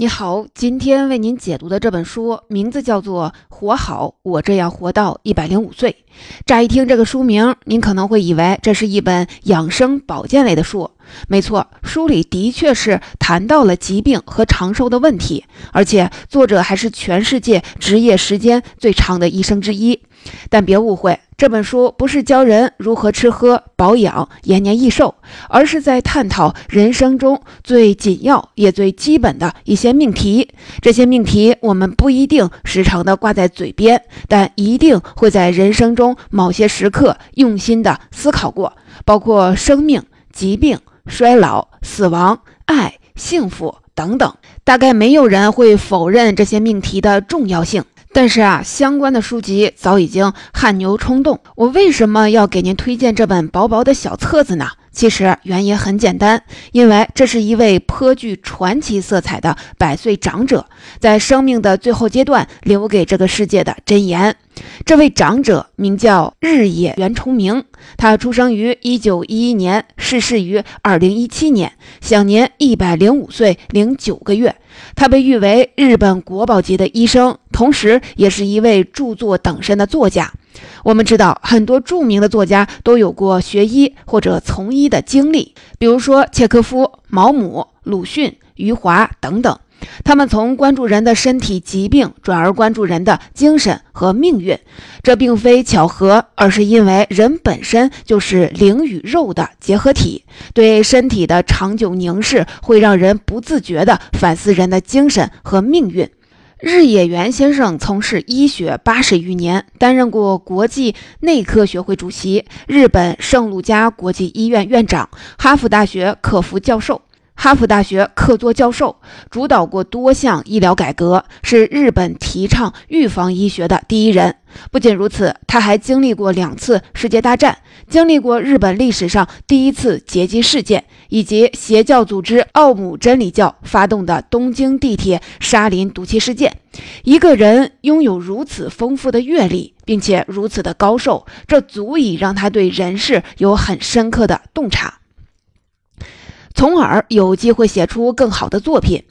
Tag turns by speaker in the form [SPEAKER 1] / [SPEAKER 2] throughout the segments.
[SPEAKER 1] 你好，今天为您解读的这本书名字叫做《活好，我这样活到一百零五岁》。乍一听这个书名，您可能会以为这是一本养生保健类的书。没错，书里的确是谈到了疾病和长寿的问题，而且作者还是全世界职业时间最长的医生之一。但别误会。这本书不是教人如何吃喝保养延年益寿，而是在探讨人生中最紧要也最基本的一些命题。这些命题我们不一定时常的挂在嘴边，但一定会在人生中某些时刻用心的思考过，包括生命、疾病、衰老、死亡、爱、幸福等等。大概没有人会否认这些命题的重要性。但是啊，相关的书籍早已经汗牛充栋。我为什么要给您推荐这本薄薄的小册子呢？其实原因很简单，因为这是一位颇具传奇色彩的百岁长者在生命的最后阶段留给这个世界的箴言。这位长者名叫日野原重明，他出生于一九一一年，逝世于二零一七年，享年一百零五岁零九个月。他被誉为日本国宝级的医生，同时也是一位著作等身的作家。我们知道，很多著名的作家都有过学医或者从医的经历，比如说契诃夫、毛姆、鲁迅、余华等等。他们从关注人的身体疾病，转而关注人的精神和命运。这并非巧合，而是因为人本身就是灵与肉的结合体。对身体的长久凝视，会让人不自觉地反思人的精神和命运。日野原先生从事医学八十余年，担任过国际内科学会主席、日本圣路加国际医院院长、哈佛大学客服教授。哈佛大学客座教授，主导过多项医疗改革，是日本提倡预防医学的第一人。不仅如此，他还经历过两次世界大战，经历过日本历史上第一次劫机事件，以及邪教组织奥姆真理教发动的东京地铁沙林毒气事件。一个人拥有如此丰富的阅历，并且如此的高寿，这足以让他对人世有很深刻的洞察。从而有机会写出更好的作品。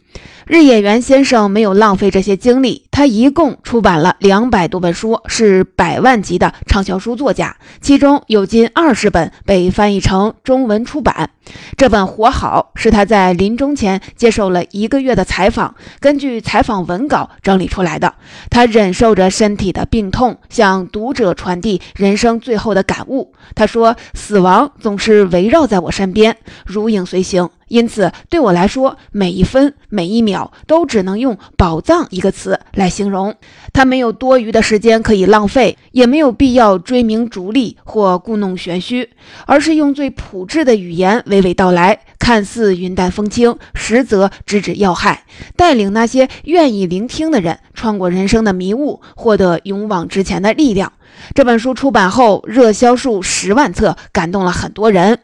[SPEAKER 1] 日野原先生没有浪费这些精力，他一共出版了两百多本书，是百万级的畅销书作家，其中有近二十本被翻译成中文出版。这本《活好》是他在临终前接受了一个月的采访，根据采访文稿整理出来的。他忍受着身体的病痛，向读者传递人生最后的感悟。他说：“死亡总是围绕在我身边，如影随形。”因此，对我来说，每一分每一秒都只能用“宝藏”一个词来形容。他没有多余的时间可以浪费，也没有必要追名逐利或故弄玄虚，而是用最朴质的语言娓娓道来，看似云淡风轻，实则直指要害，带领那些愿意聆听的人穿过人生的迷雾，获得勇往直前的力量。这本书出版后，热销数十万册，感动了很多人。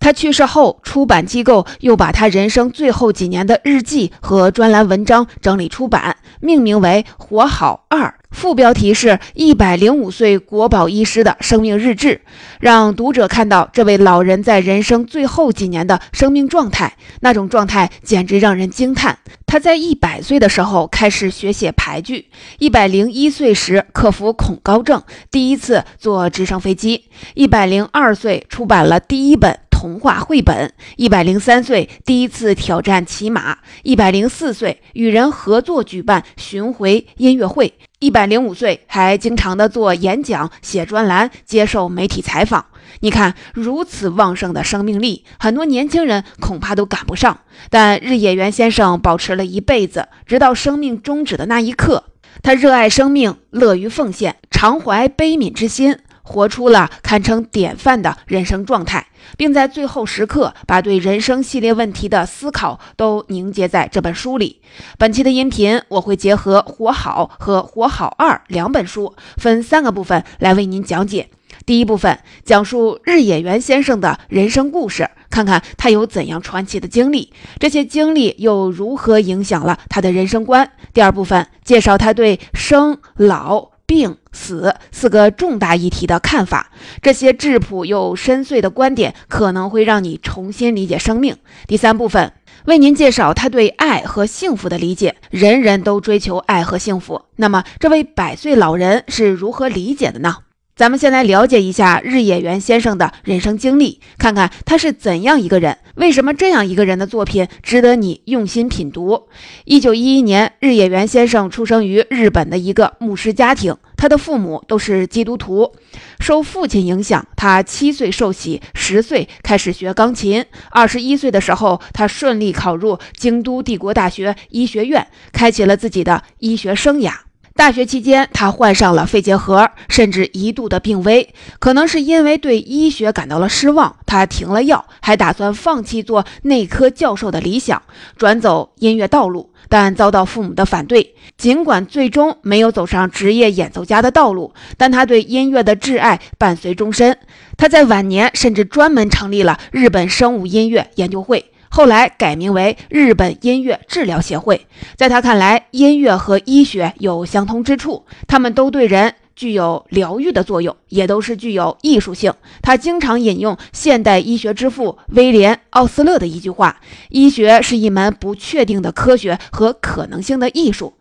[SPEAKER 1] 他去世后，出版机构又把他人生最后几年的日记和专栏文章整理出版，命名为《活好二》，副标题是一百零五岁国宝医师的生命日志，让读者看到这位老人在人生最后几年的生命状态。那种状态简直让人惊叹。他在一百岁的时候开始学写牌剧，一百零一岁时克服恐高症，第一次坐直升飞机，一百零二岁出版了第一本。童话绘本，一百零三岁第一次挑战骑马，一百零四岁与人合作举办巡回音乐会，一百零五岁还经常的做演讲、写专栏、接受媒体采访。你看，如此旺盛的生命力，很多年轻人恐怕都赶不上。但日野原先生保持了一辈子，直到生命终止的那一刻，他热爱生命，乐于奉献，常怀悲悯之心。活出了堪称典范的人生状态，并在最后时刻把对人生系列问题的思考都凝结在这本书里。本期的音频我会结合《活好》和《活好二》两本书，分三个部分来为您讲解。第一部分讲述日野原先生的人生故事，看看他有怎样传奇的经历，这些经历又如何影响了他的人生观。第二部分介绍他对生老。病死四个重大议题的看法，这些质朴又深邃的观点可能会让你重新理解生命。第三部分，为您介绍他对爱和幸福的理解。人人都追求爱和幸福，那么这位百岁老人是如何理解的呢？咱们先来了解一下日野原先生的人生经历，看看他是怎样一个人，为什么这样一个人的作品值得你用心品读。一九一一年，日野原先生出生于日本的一个牧师家庭，他的父母都是基督徒。受父亲影响，他七岁受洗，十岁开始学钢琴。二十一岁的时候，他顺利考入京都帝国大学医学院，开启了自己的医学生涯。大学期间，他患上了肺结核，甚至一度的病危。可能是因为对医学感到了失望，他停了药，还打算放弃做内科教授的理想，转走音乐道路，但遭到父母的反对。尽管最终没有走上职业演奏家的道路，但他对音乐的挚爱伴随终身。他在晚年甚至专门成立了日本生物音乐研究会。后来改名为日本音乐治疗协会。在他看来，音乐和医学有相通之处，他们都对人具有疗愈的作用，也都是具有艺术性。他经常引用现代医学之父威廉·奥斯勒的一句话：“医学是一门不确定的科学和可能性的艺术。”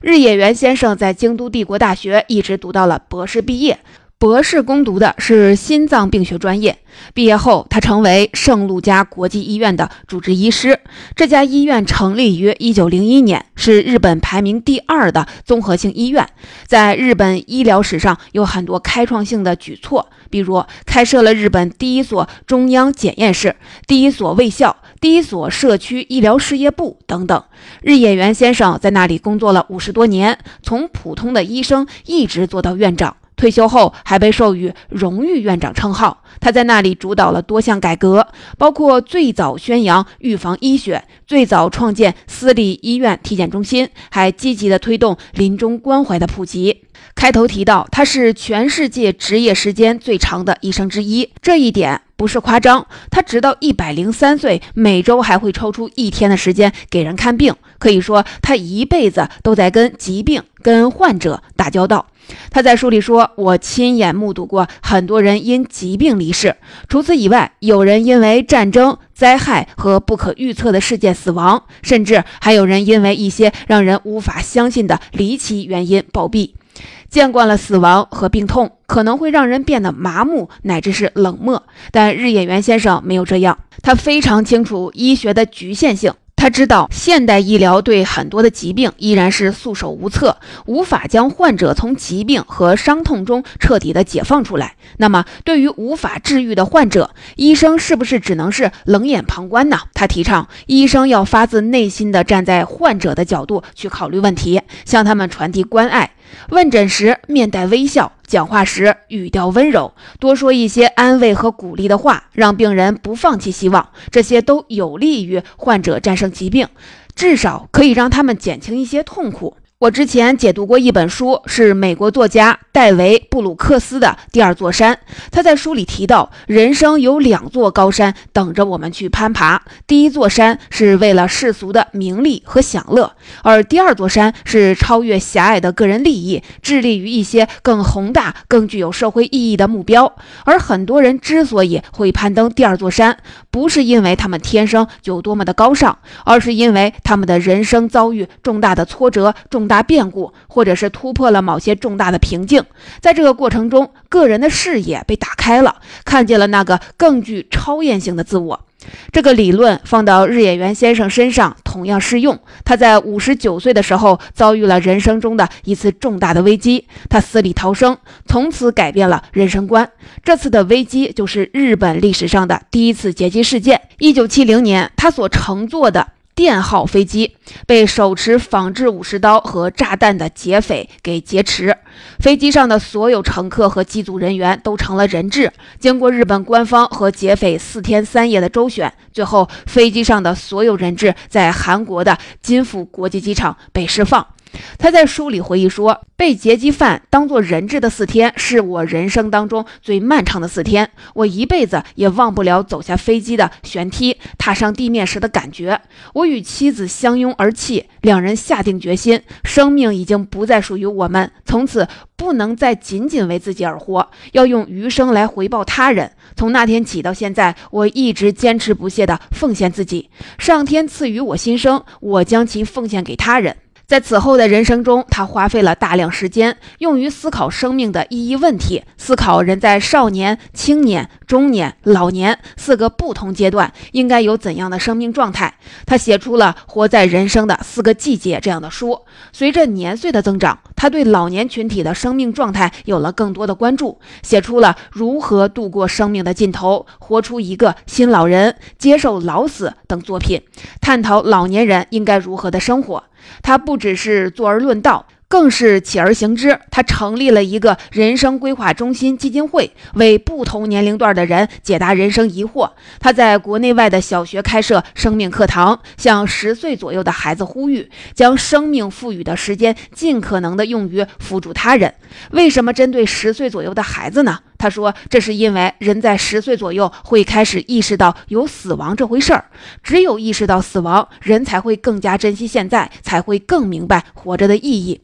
[SPEAKER 1] 日野原先生在京都帝国大学一直读到了博士毕业。博士攻读的是心脏病学专业，毕业后他成为圣路加国际医院的主治医师。这家医院成立于1901年，是日本排名第二的综合性医院，在日本医疗史上有很多开创性的举措，比如开设了日本第一所中央检验室、第一所卫校、第一所社区医疗事业部等等。日野原先生在那里工作了五十多年，从普通的医生一直做到院长。退休后还被授予荣誉院长称号。他在那里主导了多项改革，包括最早宣扬预防医学、最早创建私立医院体检中心，还积极地推动临终关怀的普及。开头提到，他是全世界执业时间最长的医生之一，这一点不是夸张。他直到一百零三岁，每周还会抽出一天的时间给人看病。可以说，他一辈子都在跟疾病、跟患者打交道。他在书里说：“我亲眼目睹过很多人因疾病离世，除此以外，有人因为战争、灾害和不可预测的事件死亡，甚至还有人因为一些让人无法相信的离奇原因暴毙。见惯了死亡和病痛，可能会让人变得麻木，乃至是冷漠。但日野原先生没有这样，他非常清楚医学的局限性。”他知道现代医疗对很多的疾病依然是束手无策，无法将患者从疾病和伤痛中彻底的解放出来。那么，对于无法治愈的患者，医生是不是只能是冷眼旁观呢？他提倡医生要发自内心的站在患者的角度去考虑问题，向他们传递关爱。问诊时面带微笑，讲话时语调温柔，多说一些安慰和鼓励的话，让病人不放弃希望。这些都有利于患者战胜疾病，至少可以让他们减轻一些痛苦。我之前解读过一本书，是美国作家戴维·布鲁克斯的《第二座山》。他在书里提到，人生有两座高山等着我们去攀爬。第一座山是为了世俗的名利和享乐，而第二座山是超越狭隘的个人利益，致力于一些更宏大、更具有社会意义的目标。而很多人之所以会攀登第二座山，不是因为他们天生就多么的高尚，而是因为他们的人生遭遇重大的挫折、重大。变故，或者是突破了某些重大的瓶颈，在这个过程中，个人的视野被打开了，看见了那个更具超验性的自我。这个理论放到日野原先生身上同样适用。他在五十九岁的时候遭遇了人生中的一次重大的危机，他死里逃生，从此改变了人生观。这次的危机就是日本历史上的第一次劫机事件。一九七零年，他所乘坐的。电号飞机被手持仿制武士刀和炸弹的劫匪给劫持，飞机上的所有乘客和机组人员都成了人质。经过日本官方和劫匪四天三夜的周旋，最后飞机上的所有人质在韩国的金浦国际机场被释放。他在书里回忆说：“被劫机犯当作人质的四天，是我人生当中最漫长的四天。我一辈子也忘不了走下飞机的舷梯，踏上地面时的感觉。我与妻子相拥而泣，两人下定决心，生命已经不再属于我们，从此不能再仅仅为自己而活，要用余生来回报他人。从那天起到现在，我一直坚持不懈地奉献自己。上天赐予我新生，我将其奉献给他人。”在此后的人生中，他花费了大量时间用于思考生命的意义问题，思考人在少年、青年、中年、老年四个不同阶段应该有怎样的生命状态。他写出了《活在人生的四个季节》这样的书。随着年岁的增长，他对老年群体的生命状态有了更多的关注，写出了《如何度过生命的尽头》《活出一个新老人》《接受老死》等作品，探讨老年人应该如何的生活。他不只是坐而论道。更是起而行之，他成立了一个人生规划中心基金会，为不同年龄段的人解答人生疑惑。他在国内外的小学开设生命课堂，向十岁左右的孩子呼吁，将生命赋予的时间尽可能的用于辅助他人。为什么针对十岁左右的孩子呢？他说，这是因为人在十岁左右会开始意识到有死亡这回事儿，只有意识到死亡，人才会更加珍惜现在，才会更明白活着的意义。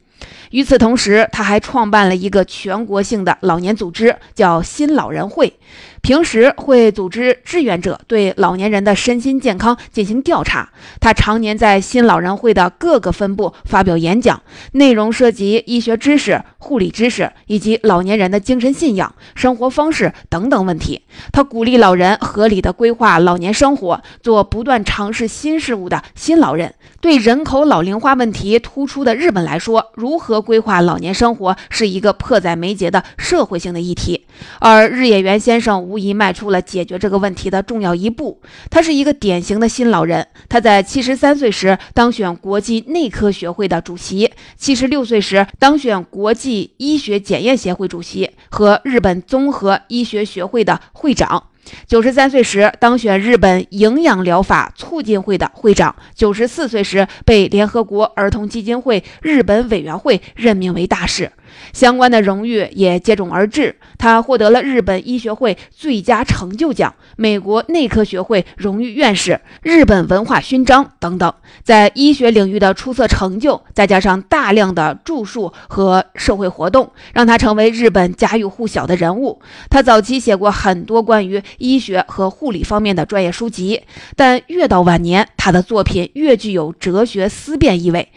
[SPEAKER 1] 与此同时，他还创办了一个全国性的老年组织，叫新老人会。平时会组织志愿者对老年人的身心健康进行调查。他常年在新老人会的各个分部发表演讲，内容涉及医学知识、护理知识以及老年人的精神信仰、生活方式等等问题。他鼓励老人合理的规划老年生活，做不断尝试新事物的新老人。对人口老龄化问题突出的日本来说，如何规划老年生活是一个迫在眉睫的社会性的议题。而日野原先生。无疑迈出了解决这个问题的重要一步。他是一个典型的新老人。他在七十三岁时当选国际内科学会的主席，七十六岁时当选国际医学检验协会主席和日本综合医学学会的会长。九十三岁时当选日本营养疗法促进会的会长，九十四岁时被联合国儿童基金会日本委员会任命为大使，相关的荣誉也接踵而至。他获得了日本医学会最佳成就奖、美国内科学会荣誉院士、日本文化勋章等等，在医学领域的出色成就，再加上大量的著述和社会活动，让他成为日本家喻户晓的人物。他早期写过很多关于医学和护理方面的专业书籍，但越到晚年，他的作品越具有哲学思辨意味，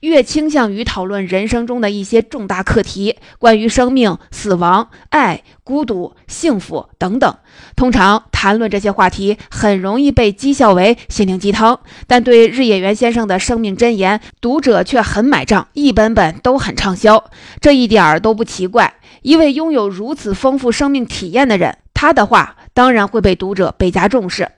[SPEAKER 1] 越倾向于讨论人生中的一些重大课题，关于生命、死亡、爱、孤独、幸福等等。通常谈论这些话题，很容易被讥笑为心灵鸡汤，但对日野原先生的生命箴言，读者却很买账，一本本都很畅销。这一点儿都不奇怪，一位拥有如此丰富生命体验的人。他的话当然会被读者倍加重视。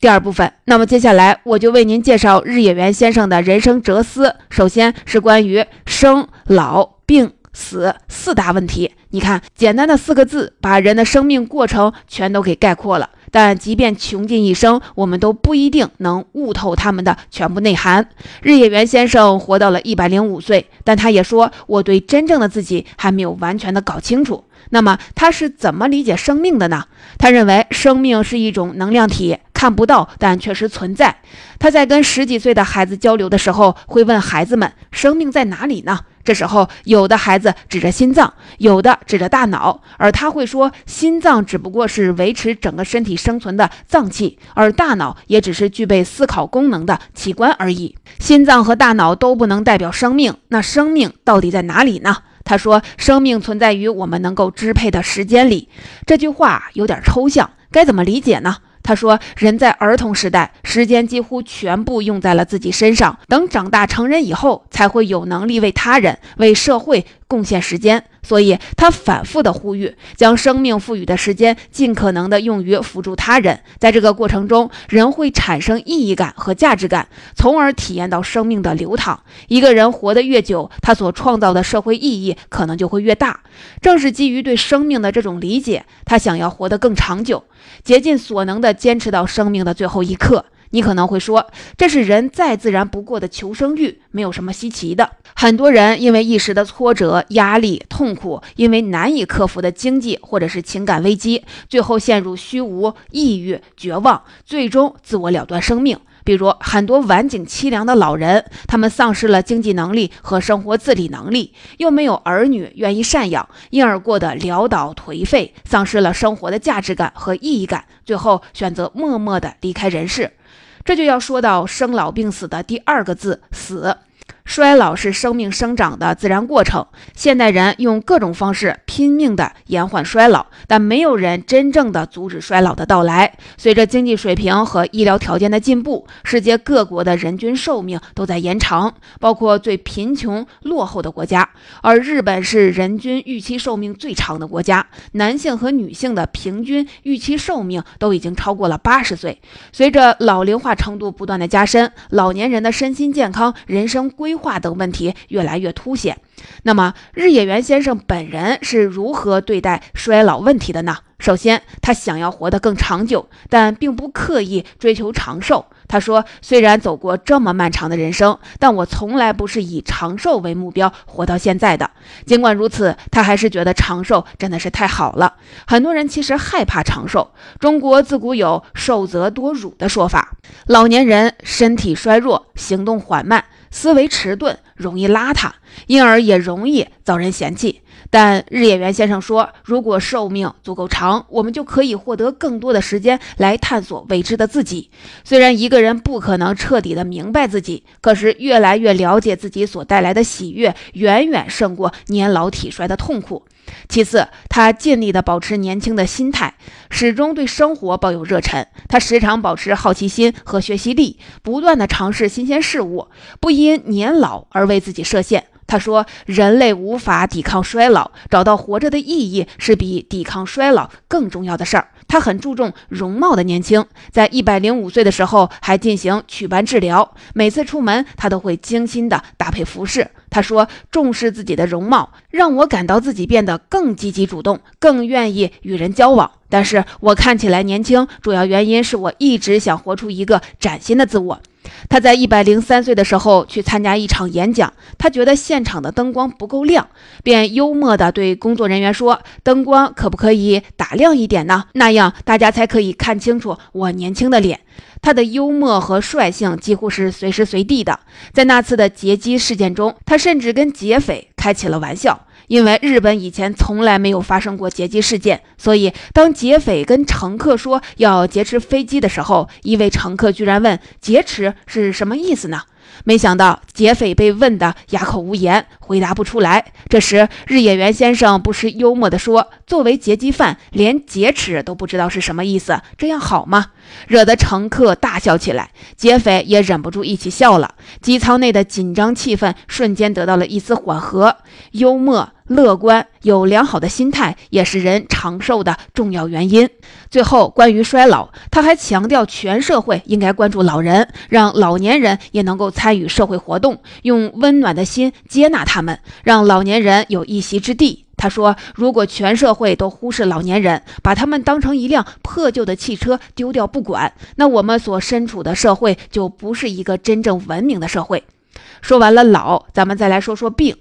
[SPEAKER 1] 第二部分，那么接下来我就为您介绍日野原先生的人生哲思。首先是关于生老病死四大问题。你看，简单的四个字，把人的生命过程全都给概括了。但即便穷尽一生，我们都不一定能悟透他们的全部内涵。日野原先生活到了一百零五岁，但他也说：“我对真正的自己还没有完全的搞清楚。”那么他是怎么理解生命的呢？他认为生命是一种能量体，看不到但确实存在。他在跟十几岁的孩子交流的时候，会问孩子们：“生命在哪里呢？”这时候，有的孩子指着心脏，有的指着大脑，而他会说：“心脏只不过是维持整个身体生存的脏器，而大脑也只是具备思考功能的器官而已。心脏和大脑都不能代表生命，那生命到底在哪里呢？”他说：“生命存在于我们能够支配的时间里。”这句话有点抽象，该怎么理解呢？他说：“人在儿童时代，时间几乎全部用在了自己身上，等长大成人以后，才会有能力为他人、为社会。”贡献时间，所以他反复的呼吁，将生命赋予的时间尽可能的用于辅助他人。在这个过程中，人会产生意义感和价值感，从而体验到生命的流淌。一个人活得越久，他所创造的社会意义可能就会越大。正是基于对生命的这种理解，他想要活得更长久，竭尽所能地坚持到生命的最后一刻。你可能会说，这是人再自然不过的求生欲，没有什么稀奇的。很多人因为一时的挫折、压力、痛苦，因为难以克服的经济或者是情感危机，最后陷入虚无、抑郁、绝望，最终自我了断生命。比如很多晚景凄凉的老人，他们丧失了经济能力和生活自理能力，又没有儿女愿意赡养，因而过得潦倒颓废，丧失了生活的价值感和意义感，最后选择默默的离开人世。这就要说到生老病死的第二个字“死”。衰老是生命生长的自然过程。现代人用各种方式拼命地延缓衰老，但没有人真正的阻止衰老的到来。随着经济水平和医疗条件的进步，世界各国的人均寿命都在延长，包括最贫穷落后的国家。而日本是人均预期寿命最长的国家，男性和女性的平均预期寿命都已经超过了八十岁。随着老龄化程度不断的加深，老年人的身心健康、人生规规划等问题越来越凸显。那么，日野原先生本人是如何对待衰老问题的呢？首先，他想要活得更长久，但并不刻意追求长寿。他说：“虽然走过这么漫长的人生，但我从来不是以长寿为目标活到现在的。”尽管如此，他还是觉得长寿真的是太好了。很多人其实害怕长寿。中国自古有“寿则多辱”的说法，老年人身体衰弱，行动缓慢。思维迟钝，容易邋遢，因而也容易遭人嫌弃。但日野原先生说，如果寿命足够长，我们就可以获得更多的时间来探索未知的自己。虽然一个人不可能彻底的明白自己，可是越来越了解自己所带来的喜悦，远远胜过年老体衰的痛苦。其次，他尽力地保持年轻的心态，始终对生活抱有热忱。他时常保持好奇心和学习力，不断地尝试新鲜事物，不因年老而为自己设限。他说：“人类无法抵抗衰老，找到活着的意义是比抵抗衰老更重要的事儿。”他很注重容貌的年轻，在一百零五岁的时候还进行祛斑治疗。每次出门，他都会精心的搭配服饰。他说：“重视自己的容貌，让我感到自己变得更积极主动，更愿意与人交往。但是我看起来年轻，主要原因是我一直想活出一个崭新的自我。”他在一百零三岁的时候去参加一场演讲，他觉得现场的灯光不够亮，便幽默地对工作人员说：“灯光可不可以打亮一点呢？那样大家才可以看清楚我年轻的脸。”他的幽默和率性几乎是随时随地的。在那次的劫机事件中，他甚至跟劫匪开起了玩笑。因为日本以前从来没有发生过劫机事件，所以当劫匪跟乘客说要劫持飞机的时候，一位乘客居然问：“劫持是什么意思呢？”没想到劫匪被问得哑口无言，回答不出来。这时，日野原先生不失幽默地说：“作为劫机犯，连劫持都不知道是什么意思，这样好吗？”惹得乘客大笑起来，劫匪也忍不住一起笑了。机舱内的紧张气氛瞬间得到了一丝缓和。幽默。乐观有良好的心态也是人长寿的重要原因。最后，关于衰老，他还强调全社会应该关注老人，让老年人也能够参与社会活动，用温暖的心接纳他们，让老年人有一席之地。他说：“如果全社会都忽视老年人，把他们当成一辆破旧的汽车丢掉不管，那我们所身处的社会就不是一个真正文明的社会。”说完了老，咱们再来说说病。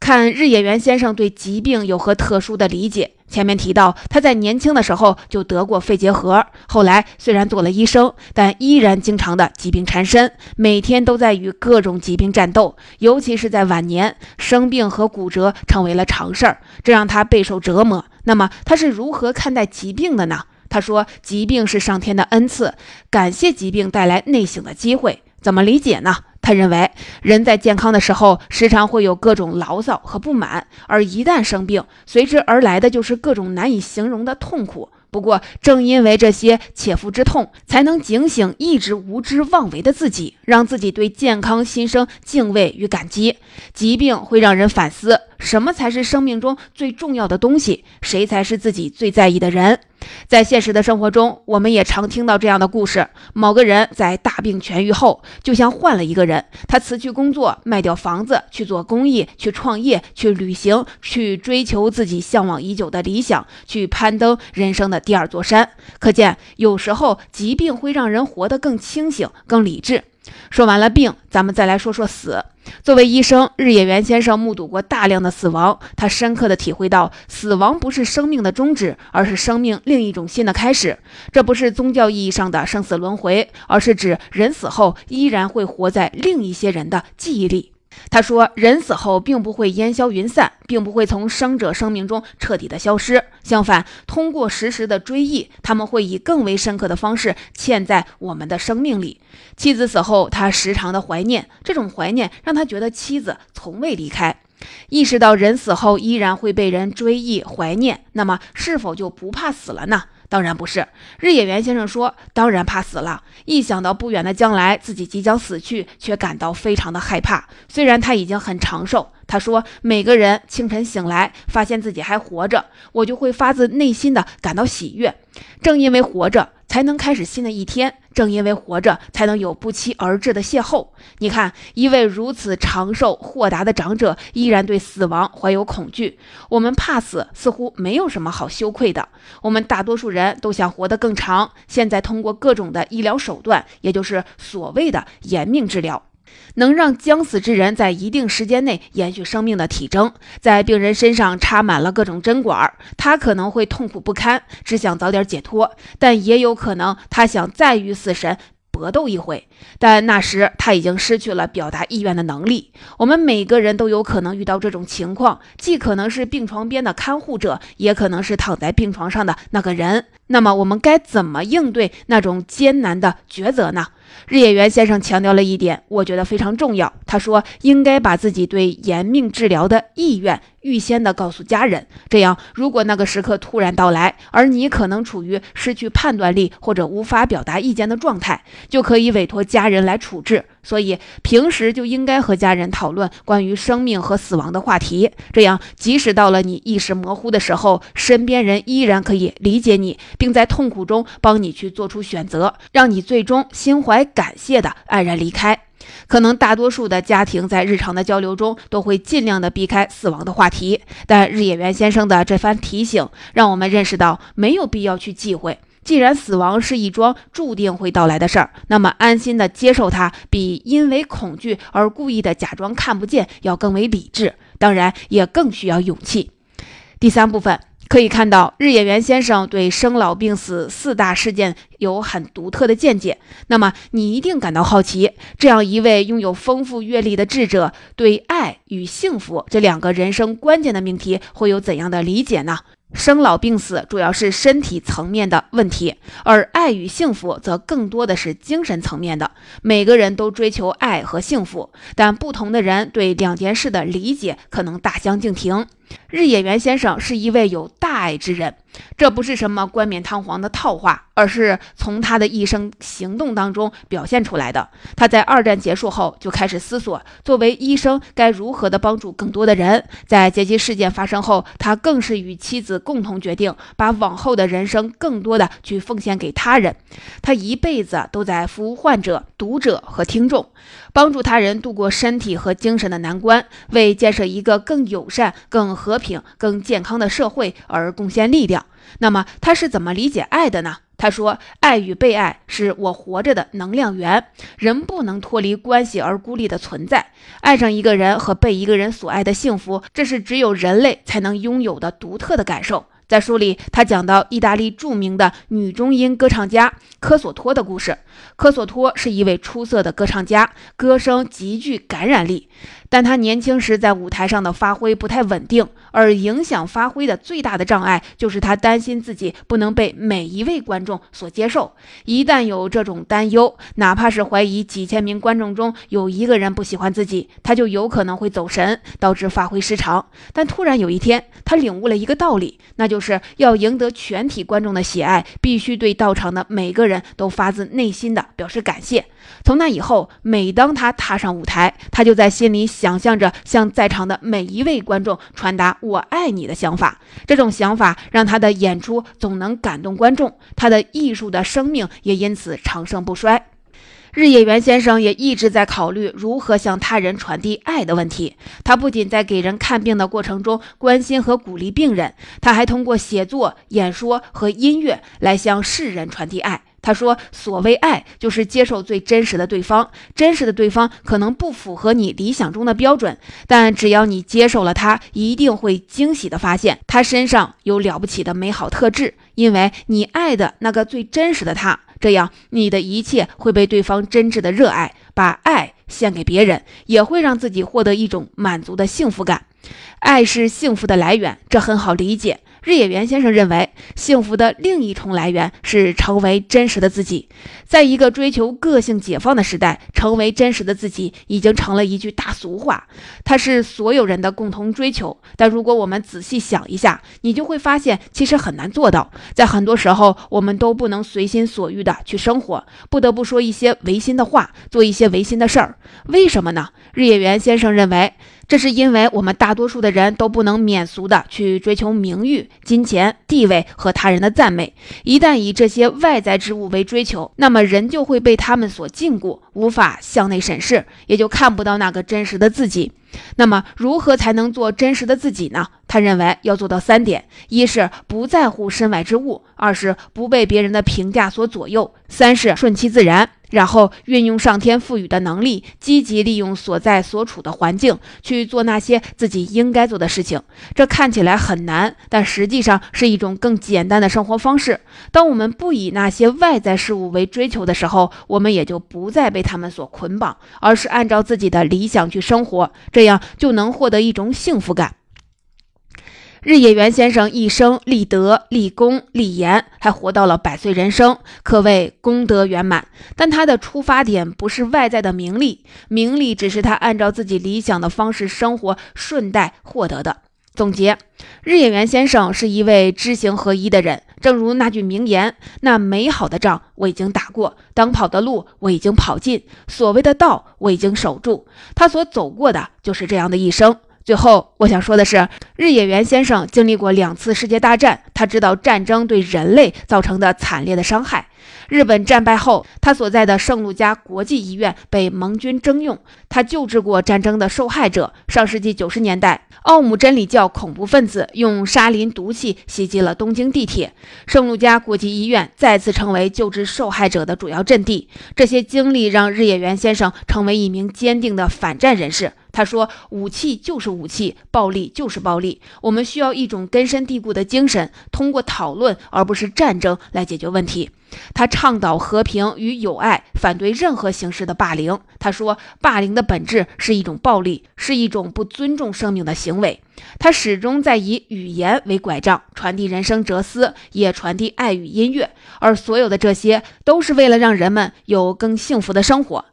[SPEAKER 1] 看日野原先生对疾病有何特殊的理解？前面提到他在年轻的时候就得过肺结核，后来虽然做了医生，但依然经常的疾病缠身，每天都在与各种疾病战斗。尤其是在晚年，生病和骨折成为了常事儿，这让他备受折磨。那么他是如何看待疾病的呢？他说：“疾病是上天的恩赐，感谢疾病带来内省的机会。”怎么理解呢？他认为，人在健康的时候，时常会有各种牢骚和不满，而一旦生病，随之而来的就是各种难以形容的痛苦。不过，正因为这些切肤之痛，才能警醒一直无知妄为的自己，让自己对健康心生敬畏与感激。疾病会让人反思，什么才是生命中最重要的东西？谁才是自己最在意的人？在现实的生活中，我们也常听到这样的故事：某个人在大病痊愈后，就像换了一个人。他辞去工作，卖掉房子，去做公益，去创业，去旅行，去追求自己向往已久的理想，去攀登人生的第二座山。可见，有时候疾病会让人活得更清醒、更理智。说完了病，咱们再来说说死。作为医生，日野原先生目睹过大量的死亡，他深刻的体会到，死亡不是生命的终止，而是生命另一种新的开始。这不是宗教意义上的生死轮回，而是指人死后依然会活在另一些人的记忆里。他说：“人死后并不会烟消云散，并不会从生者生命中彻底的消失。相反，通过时时的追忆，他们会以更为深刻的方式嵌在我们的生命里。”妻子死后，他时常的怀念，这种怀念让他觉得妻子从未离开。意识到人死后依然会被人追忆怀念，那么是否就不怕死了呢？当然不是，日野原先生说：“当然怕死了。一想到不远的将来自己即将死去，却感到非常的害怕。虽然他已经很长寿，他说每个人清晨醒来发现自己还活着，我就会发自内心的感到喜悦。正因为活着。”才能开始新的一天。正因为活着，才能有不期而至的邂逅。你看，一位如此长寿豁达的长者，依然对死亡怀有恐惧。我们怕死，似乎没有什么好羞愧的。我们大多数人都想活得更长。现在通过各种的医疗手段，也就是所谓的延命治疗。能让将死之人在一定时间内延续生命的体征，在病人身上插满了各种针管，他可能会痛苦不堪，只想早点解脱，但也有可能他想再与死神。搏斗一回，但那时他已经失去了表达意愿的能力。我们每个人都有可能遇到这种情况，既可能是病床边的看护者，也可能是躺在病床上的那个人。那么，我们该怎么应对那种艰难的抉择呢？日野原先生强调了一点，我觉得非常重要。他说，应该把自己对延命治疗的意愿。预先的告诉家人，这样如果那个时刻突然到来，而你可能处于失去判断力或者无法表达意见的状态，就可以委托家人来处置。所以平时就应该和家人讨论关于生命和死亡的话题，这样即使到了你意识模糊的时候，身边人依然可以理解你，并在痛苦中帮你去做出选择，让你最终心怀感谢的安然离开。可能大多数的家庭在日常的交流中都会尽量的避开死亡的话题，但日野原先生的这番提醒让我们认识到没有必要去忌讳。既然死亡是一桩注定会到来的事儿，那么安心的接受它，比因为恐惧而故意的假装看不见要更为理智，当然也更需要勇气。第三部分。可以看到，日野原先生对生老病死四大事件有很独特的见解。那么，你一定感到好奇，这样一位拥有丰富阅历的智者，对爱与幸福这两个人生关键的命题会有怎样的理解呢？生老病死主要是身体层面的问题，而爱与幸福则更多的是精神层面的。每个人都追求爱和幸福，但不同的人对两件事的理解可能大相径庭。日野原先生是一位有大爱之人，这不是什么冠冕堂皇的套话，而是从他的一生行动当中表现出来的。他在二战结束后就开始思索，作为医生该如何的帮助更多的人。在劫机事件发生后，他更是与妻子共同决定，把往后的人生更多的去奉献给他人。他一辈子都在服务患者、读者和听众。帮助他人度过身体和精神的难关，为建设一个更友善、更和平、更健康的社会而贡献力量。那么他是怎么理解爱的呢？他说：“爱与被爱是我活着的能量源，人不能脱离关系而孤立的存在。爱上一个人和被一个人所爱的幸福，这是只有人类才能拥有的独特的感受。”在书里，他讲到意大利著名的女中音歌唱家科索托的故事。科索托是一位出色的歌唱家，歌声极具感染力。但他年轻时在舞台上的发挥不太稳定，而影响发挥的最大的障碍就是他担心自己不能被每一位观众所接受。一旦有这种担忧，哪怕是怀疑几千名观众中有一个人不喜欢自己，他就有可能会走神，导致发挥失常。但突然有一天，他领悟了一个道理，那就是要赢得全体观众的喜爱，必须对到场的每个人都发自内心的表示感谢。从那以后，每当他踏上舞台，他就在心里。想象着向在场的每一位观众传达我爱你”的想法。这种想法让他的演出总能感动观众，他的艺术的生命也因此长盛不衰。日野原先生也一直在考虑如何向他人传递爱的问题。他不仅在给人看病的过程中关心和鼓励病人，他还通过写作、演说和音乐来向世人传递爱。他说：“所谓爱，就是接受最真实的对方。真实的对方可能不符合你理想中的标准，但只要你接受了他，一定会惊喜地发现他身上有了不起的美好特质，因为你爱的那个最真实的他。”这样，你的一切会被对方真挚的热爱，把爱献给别人，也会让自己获得一种满足的幸福感。爱是幸福的来源，这很好理解。日野原先生认为，幸福的另一重来源是成为真实的自己。在一个追求个性解放的时代，成为真实的自己已经成了一句大俗话，它是所有人的共同追求。但如果我们仔细想一下，你就会发现，其实很难做到。在很多时候，我们都不能随心所欲地去生活，不得不说一些违心的话，做一些违心的事儿。为什么呢？日野原先生认为。这是因为我们大多数的人都不能免俗的去追求名誉、金钱、地位和他人的赞美。一旦以这些外在之物为追求，那么人就会被他们所禁锢，无法向内审视，也就看不到那个真实的自己。那么，如何才能做真实的自己呢？他认为要做到三点：一是不在乎身外之物；二是不被别人的评价所左右；三是顺其自然。然后运用上天赋予的能力，积极利用所在所处的环境去做那些自己应该做的事情。这看起来很难，但实际上是一种更简单的生活方式。当我们不以那些外在事物为追求的时候，我们也就不再被他们所捆绑，而是按照自己的理想去生活，这样就能获得一种幸福感。日野原先生一生立德、立功、立言，还活到了百岁人生，可谓功德圆满。但他的出发点不是外在的名利，名利只是他按照自己理想的方式生活顺带获得的。总结：日野原先生是一位知行合一的人。正如那句名言：“那美好的仗我已经打过，当跑的路我已经跑尽，所谓的道我已经守住。”他所走过的就是这样的一生。最后，我想说的是，日野原先生经历过两次世界大战，他知道战争对人类造成的惨烈的伤害。日本战败后，他所在的圣路加国际医院被盟军征用，他救治过战争的受害者。上世纪九十年代，奥姆真理教恐怖分子用沙林毒气袭击了东京地铁，圣路加国际医院再次成为救治受害者的主要阵地。这些经历让日野原先生成为一名坚定的反战人士。他说：“武器就是武器，暴力就是暴力。我们需要一种根深蒂固的精神，通过讨论而不是战争来解决问题。”他倡导和平与友爱，反对任何形式的霸凌。他说：“霸凌的本质是一种暴力，是一种不尊重生命的行为。”他始终在以语言为拐杖，传递人生哲思，也传递爱与音乐。而所有的这些，都是为了让人们有更幸福的生活。